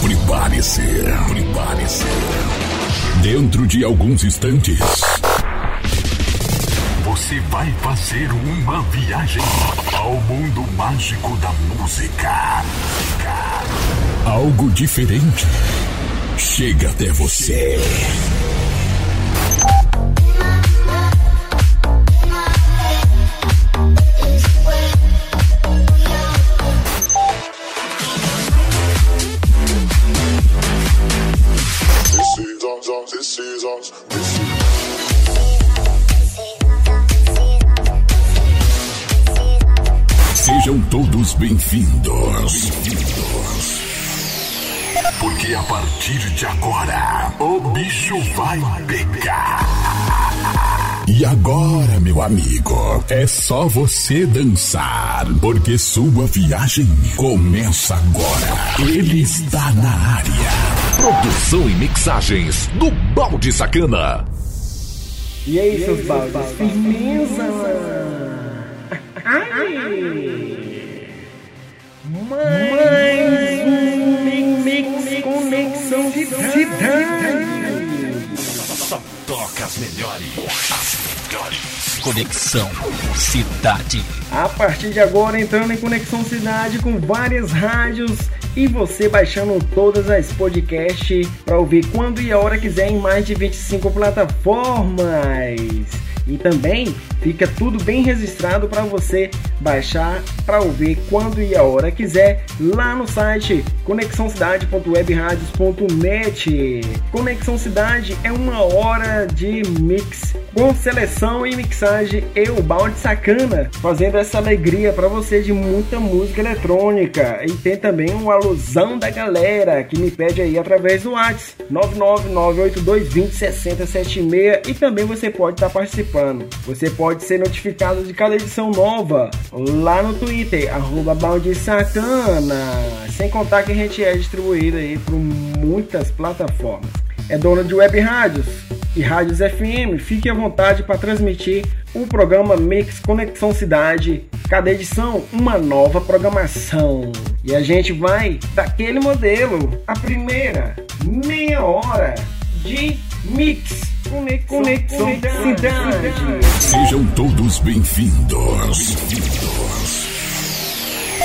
Prepare-se, prepare-se. Dentro de alguns instantes, você vai fazer uma viagem ao mundo mágico da música. Algo diferente chega até você. Sejam todos bem-vindos. Bem-vindos. Porque a partir de agora, o bicho vai pegar. E agora, meu amigo, é só você dançar, porque sua viagem começa agora. Ele está na área. Produção e mixagens do Balde Sacana. E aí, seus baldes? Firmeza! Ai! Mais um mix conexão de cidade! Só toca as melhores. As melhores. Conexão Cidade. A partir de agora, entrando em Conexão Cidade com várias rádios e você baixando todas as podcasts para ouvir quando e a hora quiser em mais de 25 plataformas. E também fica tudo bem registrado para você baixar para ouvir quando e a hora quiser lá no site conexãocidade.webradios.net. Conexão Cidade é uma hora de mix com seleção e mixagem eu, Balde Sacana, fazendo essa alegria para você de muita música eletrônica. E tem também uma alusão da galera que me pede aí através do WhatsApp 99982206076 e também você pode estar tá participando você pode ser notificado de cada edição nova lá no Twitter, arroba Sacana. Sem contar que a gente é distribuído aí por muitas plataformas. É dona de web rádios e rádios FM. Fique à vontade para transmitir o programa Mix Conexão Cidade. Cada edição, uma nova programação. E a gente vai daquele modelo. A primeira, meia hora de mix Conexão, Cidade. Sejam todos bem-vindos. Bem-vindos.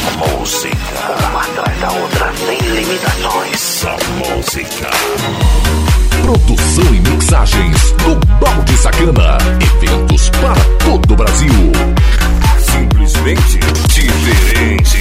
Música, uma atrás da outra, sem limitações. A música. Produção e mixagens do Balde Sacana. Eventos para todo o Brasil. Simplesmente diferente.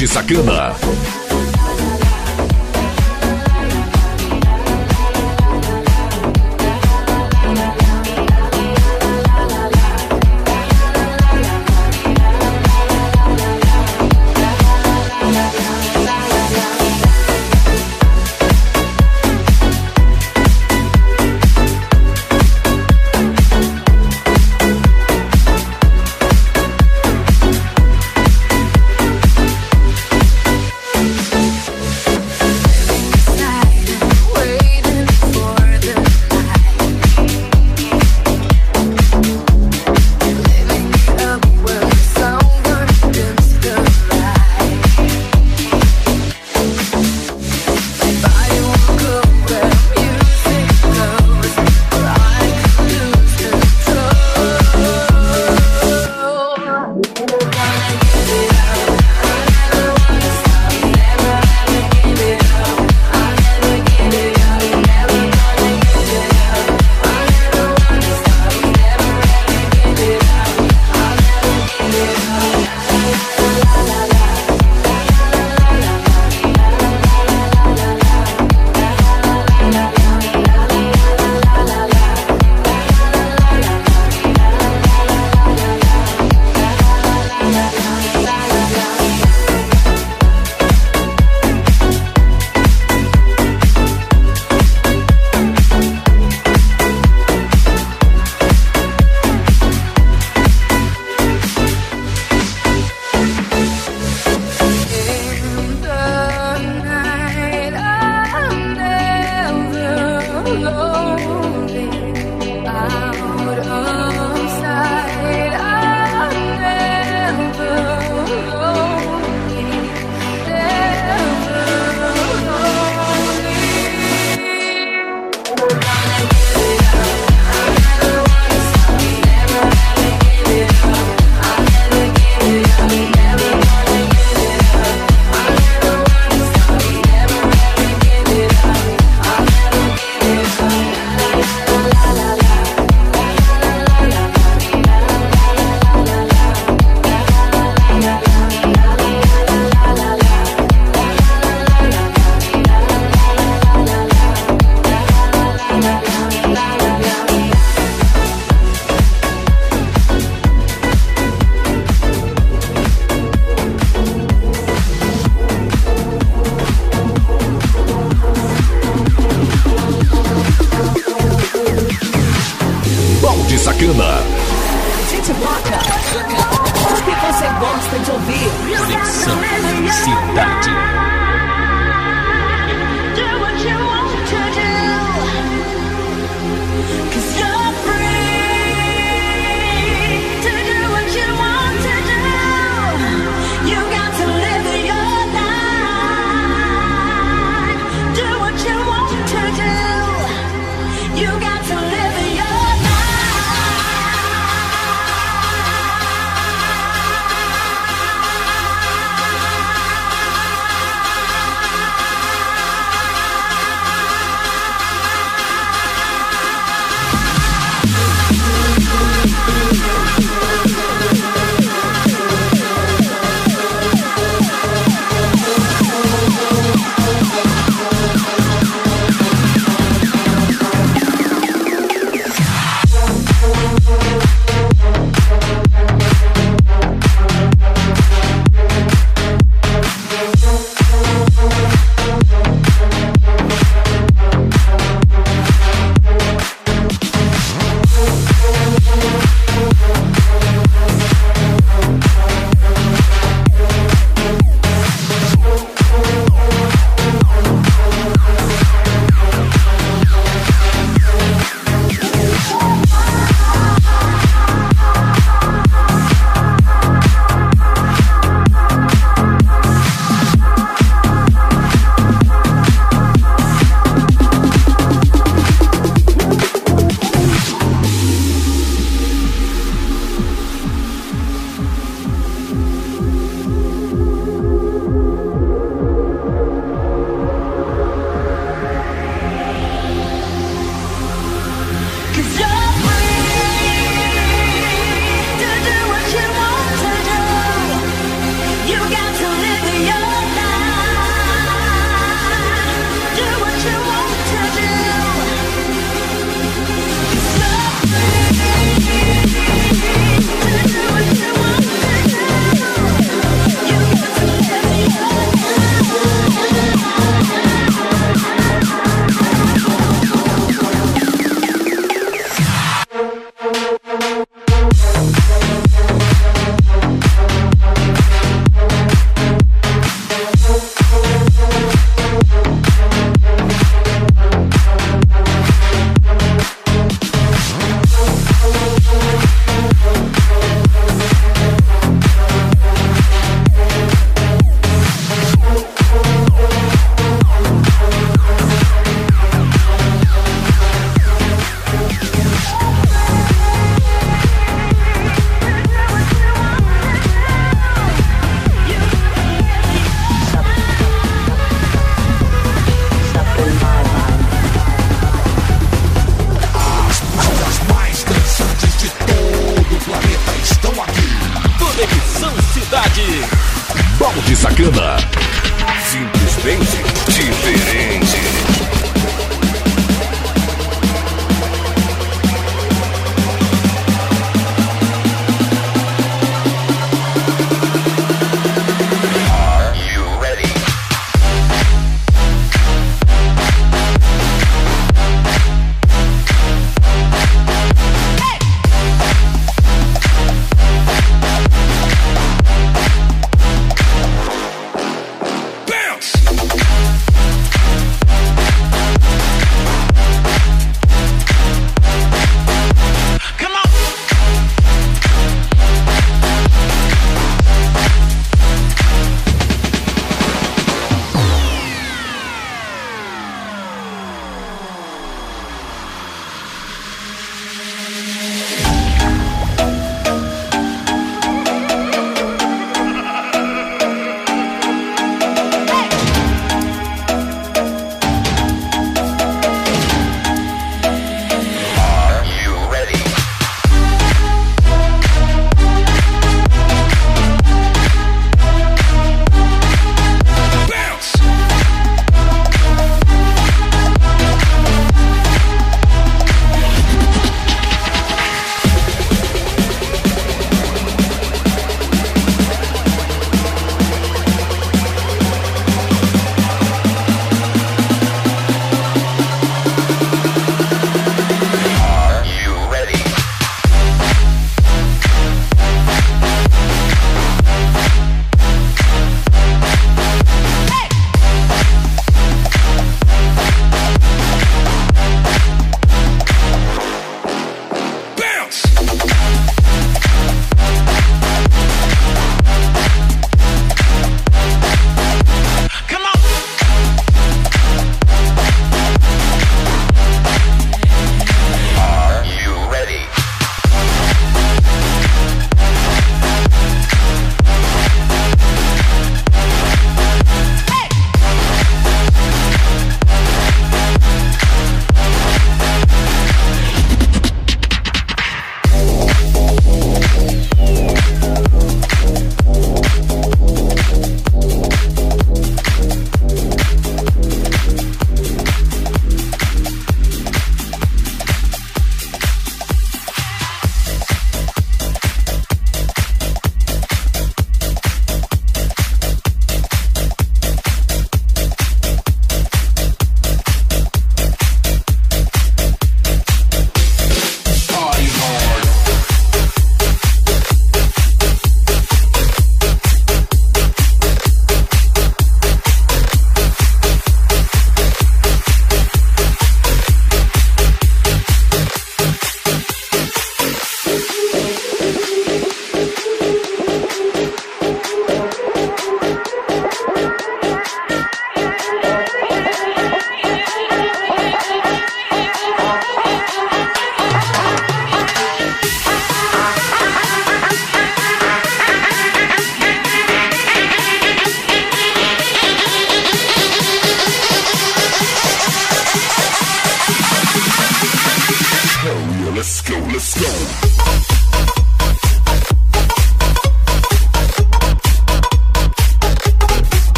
Balde Sacana.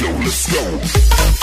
let's go, let's go.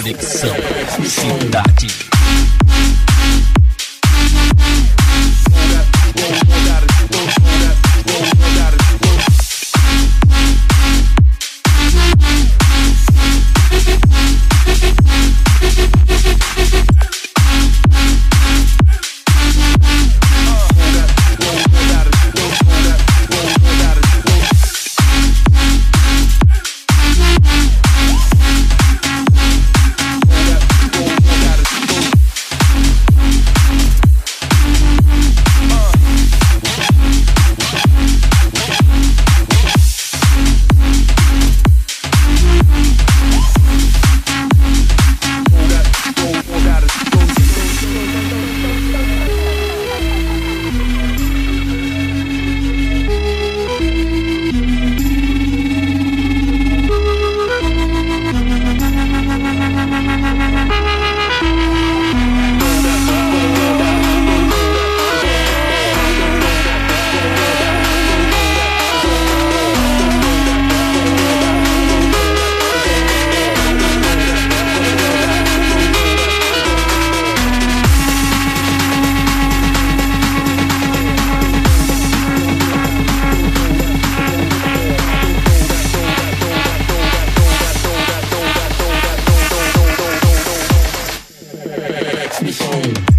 Conexão Cidade. Um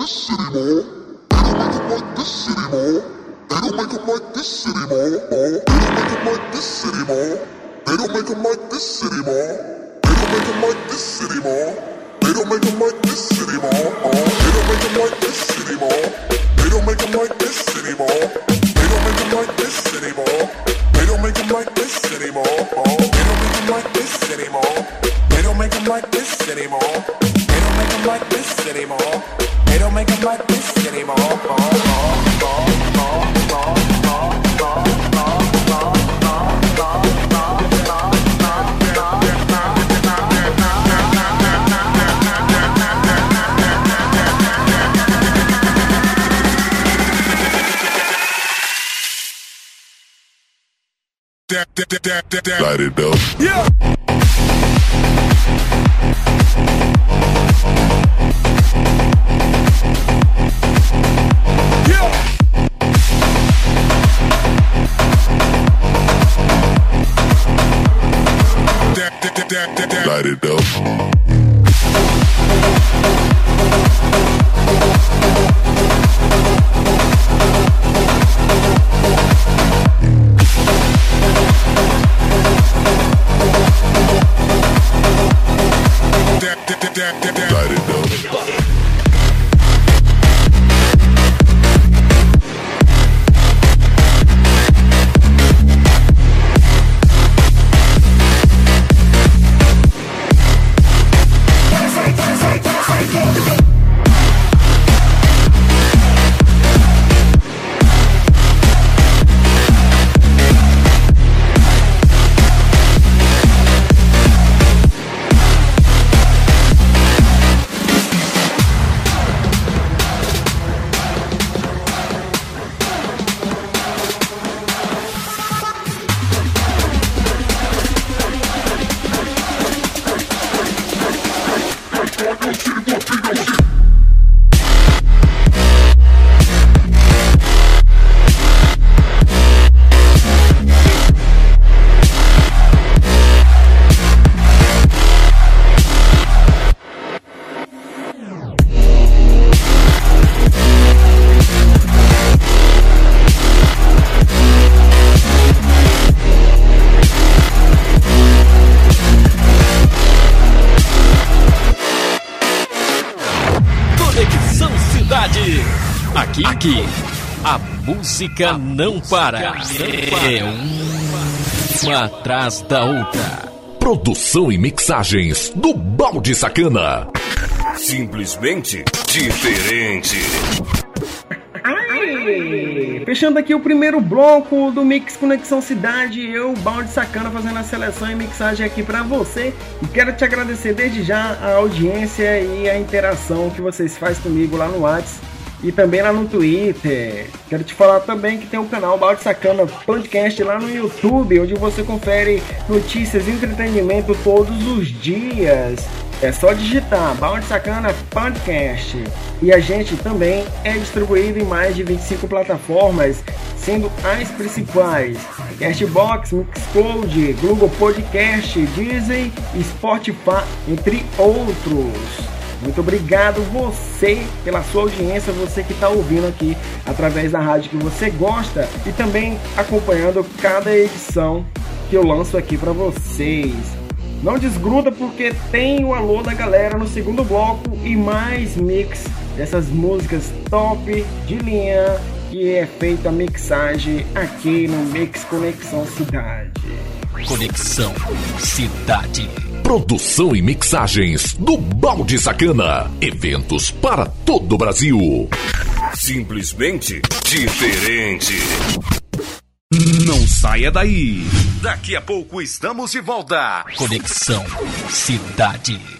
this city mall. They don't make them like this city mall. They don't make them like this city mall. They don't make them like this city mall. They don't make them like this city mall. They don't make them like this city mall. They don't make them like this city mall. They don't make them like this city mall. They don't make them like this city mall. They don't make them like this city mall. They don't make them like this city mall. They don't make them like this city mall. They don't make them like this city mall them like this anymore. They don't make them like this anymore. Light it up. Light it up. Música não para. É uma atrás da outra. Produção e mixagens do Balde Sacana. Simplesmente diferente. Ai! Fechando aqui o primeiro bloco do Mix Conexão Cidade, eu, Balde Sacana, fazendo a seleção e mixagem aqui pra você. E quero te agradecer desde já a audiência e a interação que vocês fazem comigo lá no WhatsApp e também lá no Twitter. Quero te falar também que tem o canal Balde Sacana Podcast lá no YouTube, onde você confere notícias e entretenimento todos os dias. É só digitar Balde Sacana Podcast. E a gente também é distribuído em mais de 25 plataformas, sendo as principais: Castbox, Mixcloud, Google Podcast, Disney e Spotify, entre outros. Muito obrigado você pela sua audiência, você que está ouvindo aqui através da rádio que você gosta e também acompanhando cada edição que eu lanço aqui para vocês. Não desgruda porque tem o alô da galera no segundo bloco e mais mix dessas músicas top de linha que é feita a mixagem aqui no Mix Conexão Cidade. Conexão Cidade. Produção e mixagens do Balde Sacana. Eventos para todo o Brasil. Simplesmente diferente. Não saia daí. Daqui a pouco estamos de volta. Conexão Cidade.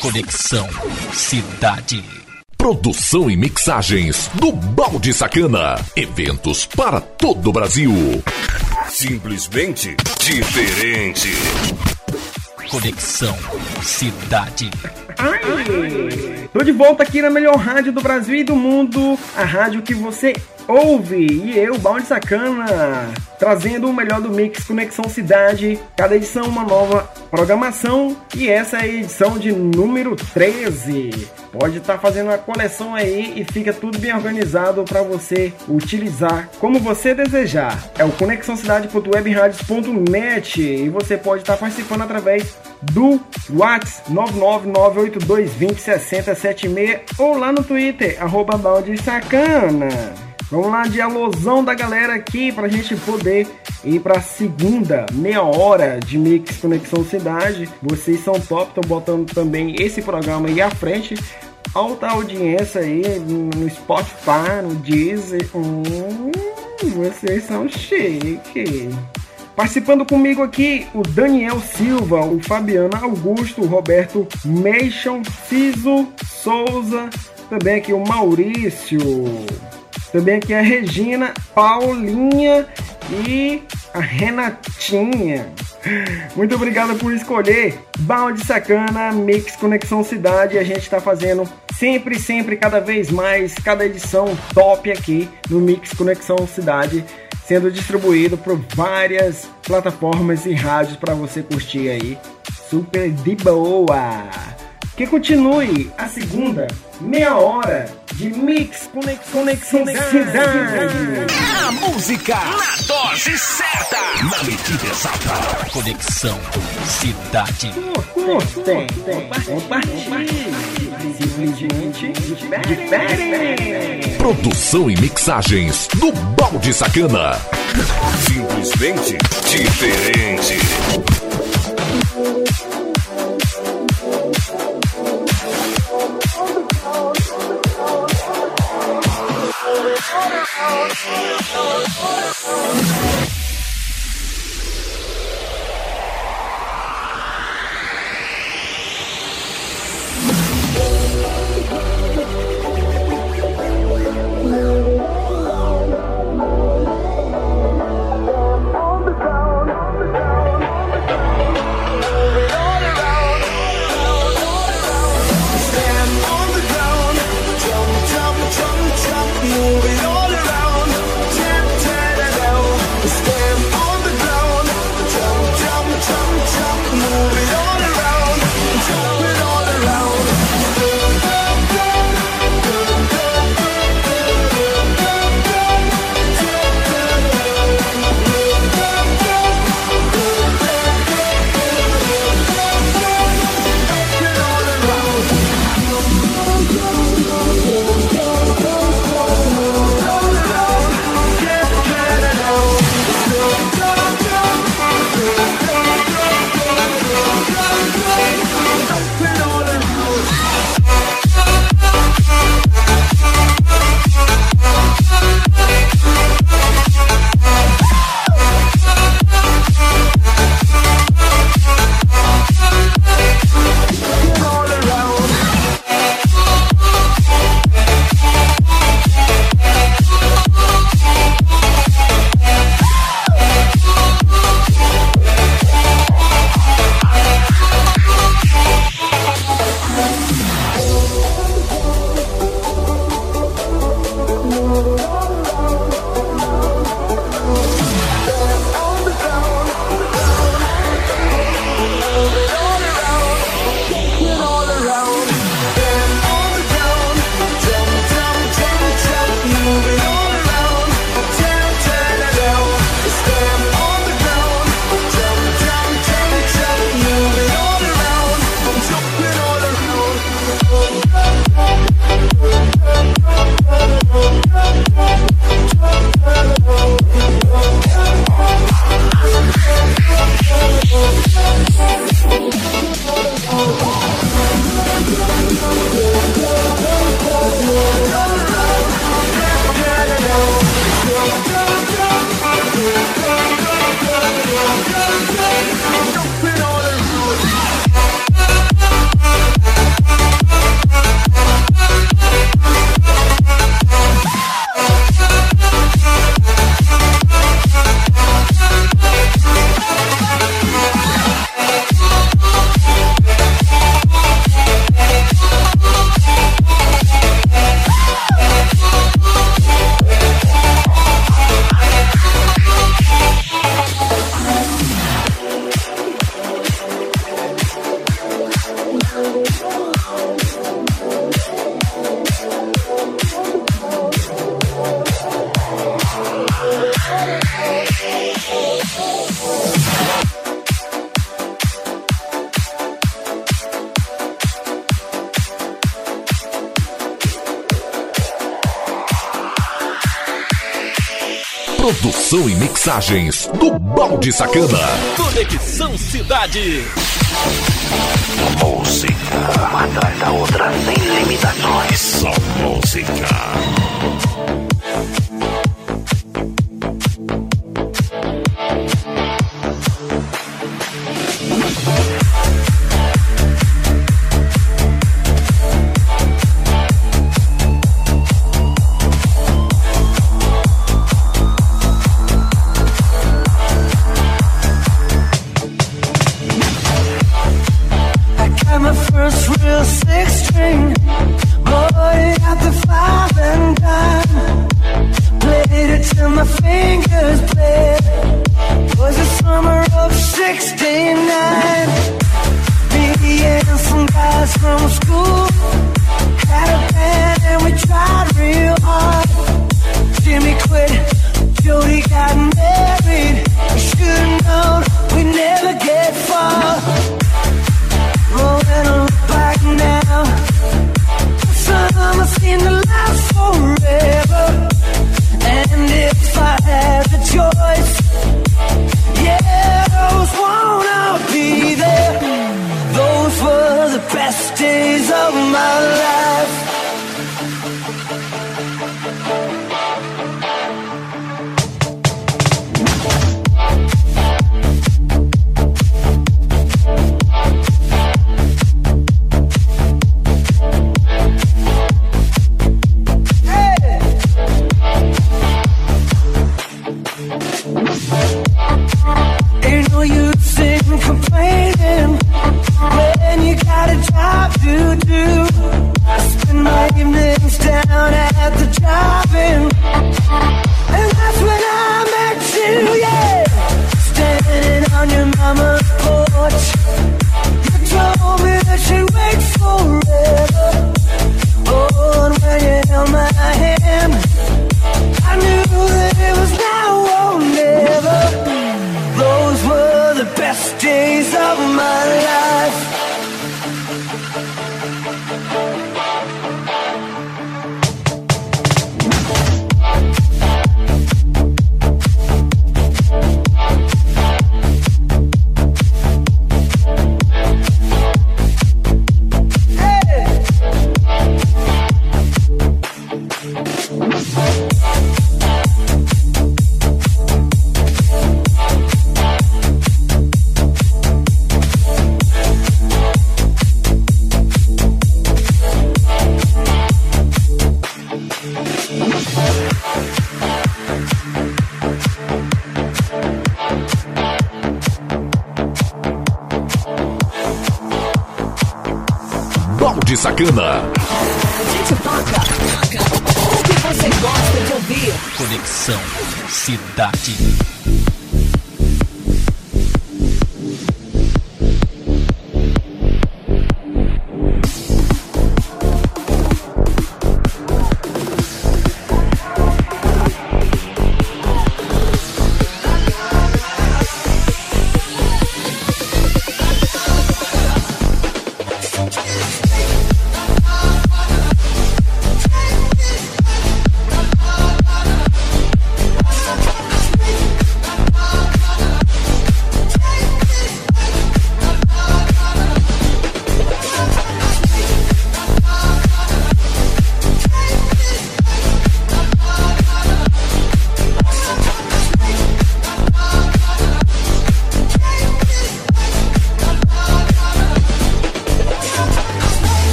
Conexão Cidade. Produção e mixagens do Balde Sacana. Eventos para todo o Brasil. Simplesmente diferente. Conexão Cidade. Ai! Tô de volta aqui na melhor rádio do Brasil e do mundo, a rádio que você ouve. E eu, Balde Sacana, trazendo o melhor do Mix Conexão Cidade. Cada edição uma nova programação e essa é a edição de número 13. Pode estar fazendo a coleção aí e fica tudo bem organizado para você utilizar como você desejar. É o conexãocidade.webradios.net e você pode estar participando através do WhatsApp 99982206076 ou lá no Twitter, arroba balde sacana. Vamos lá de alusão da galera aqui pra gente poder ir pra segunda meia hora de Mix Conexão Cidade. Vocês são top, estão botando também esse programa aí à frente. Alta audiência aí no Spotify, no Deezer. Hum, vocês são chique. Participando comigo aqui o Daniel Silva, o Fabiano Augusto, o Roberto Meixon, Ciso Souza, também aqui o Maurício, também aqui a Regina, Paulinha e a Renatinha. Muito obrigado por escolher Balde Sacana, Mix Conexão Cidade. A gente está fazendo sempre, sempre, cada vez mais, cada edição top aqui no Mix Conexão Cidade, sendo distribuído por várias plataformas e rádios para você curtir aí. Super de boa! Que continue a segunda meia hora de Mix Conexão, Cidade. A música na dose certa. Na medida exata. Conexão Cidade. Curtem, compartilhe, simplesmente diferente. Produção e mixagens do Balde Sacana. Simplesmente diferente. On Oh. Produção e mixagens do Balde Sacana. Conexão Cidade. Música, uma atrás da outra, sem limitações. Só música. Americana. Gente toca, toca o que você gosta de ouvir. Conexão Cidade.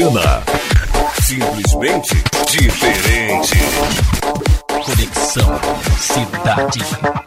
Balde Sacana. Simplesmente diferente. Conexão Cidade.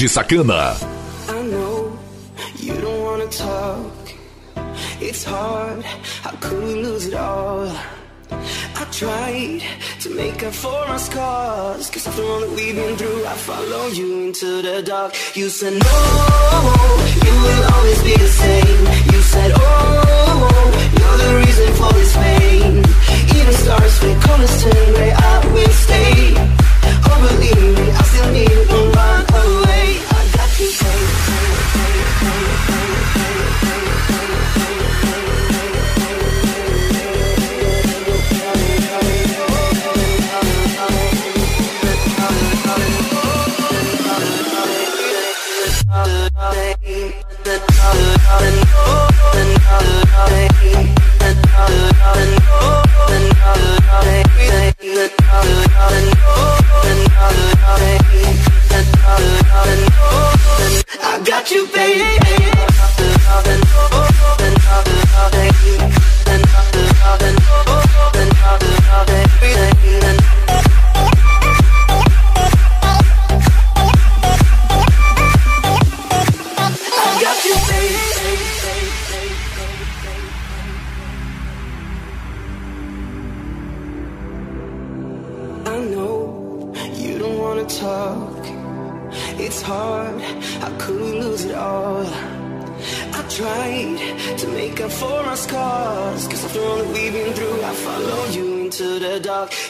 Balde Sacana. I know you don't wanna talk. It's hard. How could we lose it all? I tried to make up for our scars. Cause after all that we've been through, I follow you into the dark. You said no, you will always be the same. You said, oh, you're the reason for this pain. Even stars fake colors turn gray, I will stay. Oh, believe me, I still need you, away.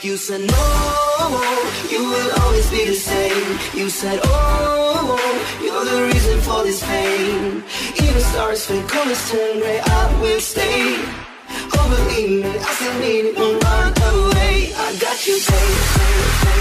You said no, you will always be the same. You said, oh, you're the reason for this pain. Even stars fade, colors turn gray, I will stay. Oh, believe me, I still need it, won't run away. I got you, you,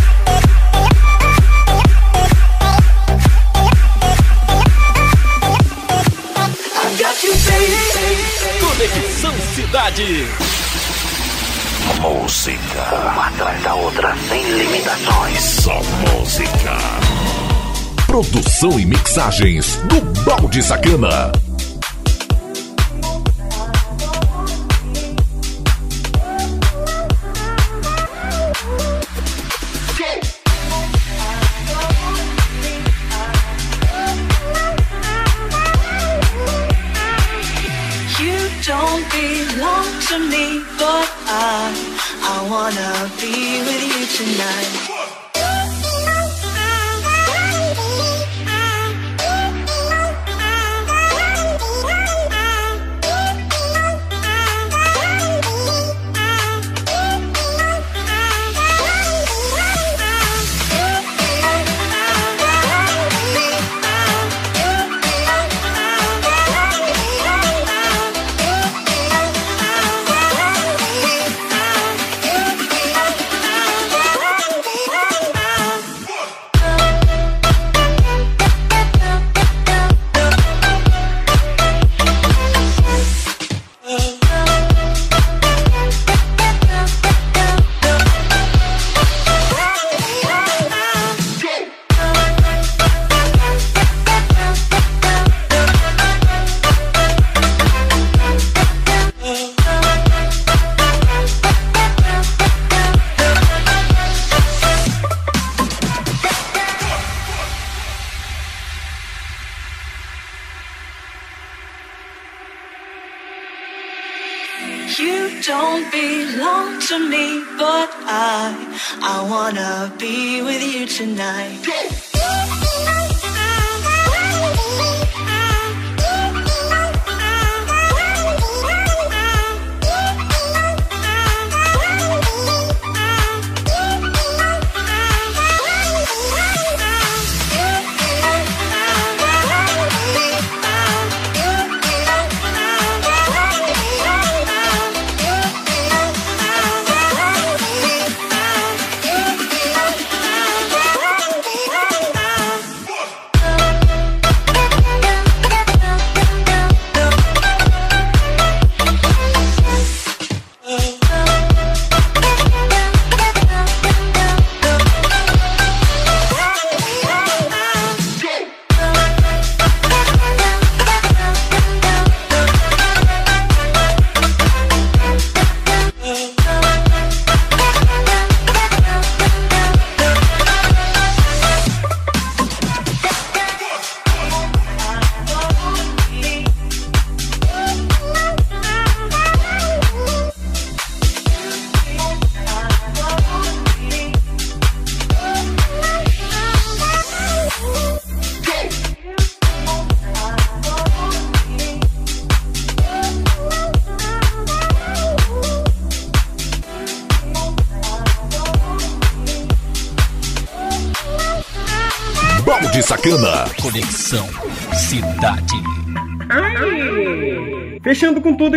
Música. Uma atrás da outra, sem limitações. Só música. Produção e mixagens do Balde Sacana.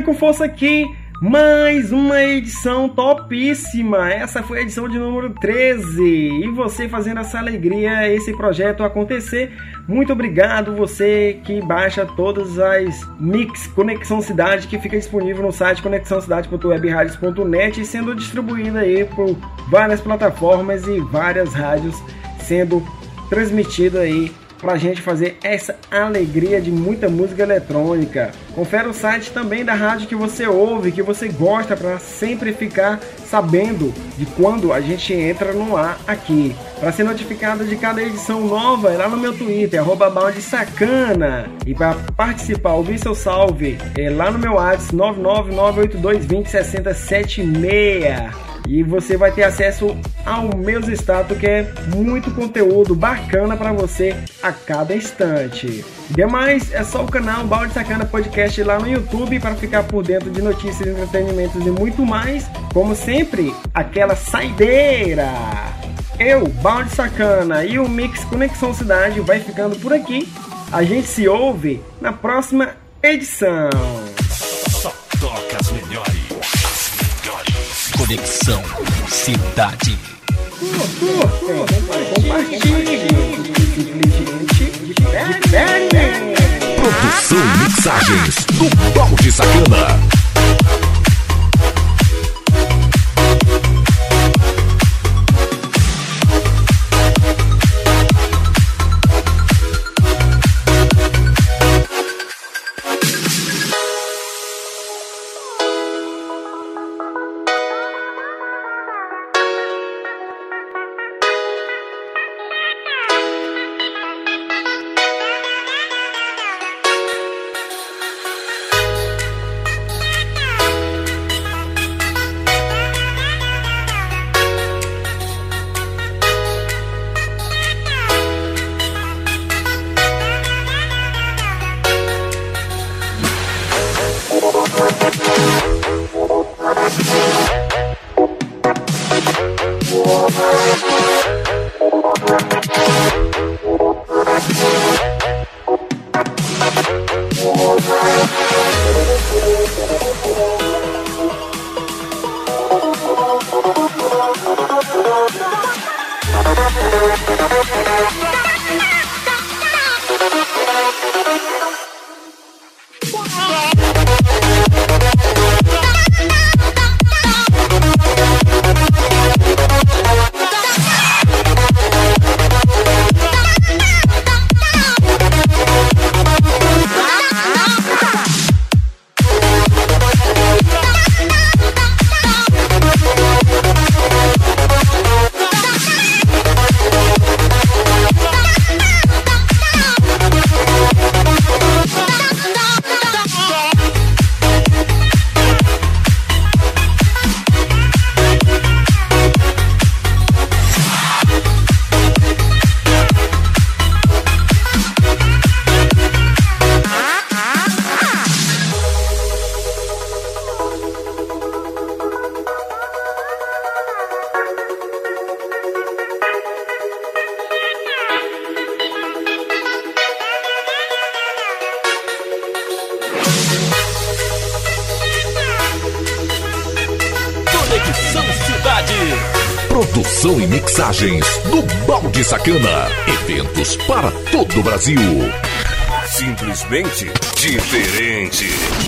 Com força aqui, mais uma edição topíssima. Essa foi a edição de número 13. E você fazendo essa alegria, esse projeto acontecer. Muito obrigado você que baixa todas as mix Conexão Cidade que fica disponível no site conexãocidade.webradios.net e sendo distribuída aí por várias plataformas e várias rádios sendo transmitido aí pra gente fazer essa alegria de muita música eletrônica. Confere o site também da rádio que você ouve, que você gosta, para sempre ficar sabendo de quando a gente entra no ar aqui. Para ser notificado de cada edição nova, é lá no meu Twitter, arroba balde sacana. E para participar, ouvir seu salve, é lá no meu WhatsApp, 99982206076. E você vai ter acesso ao meus status, que é muito conteúdo bacana para você a cada instante. Demais, é só o canal Balde Sacana Podcast lá no YouTube para ficar por dentro de notícias, entretenimentos e muito mais. Como sempre, aquela saideira. Eu, Balde Sacana e o Mix Conexão Cidade vai ficando por aqui. A gente se ouve na próxima edição. Só toca as melhores. Conexão Cidade. Compartilhe. Produção e mixagens do Balde Sacana. Balde Sacana. Eventos para todo o Brasil. Simplesmente diferente.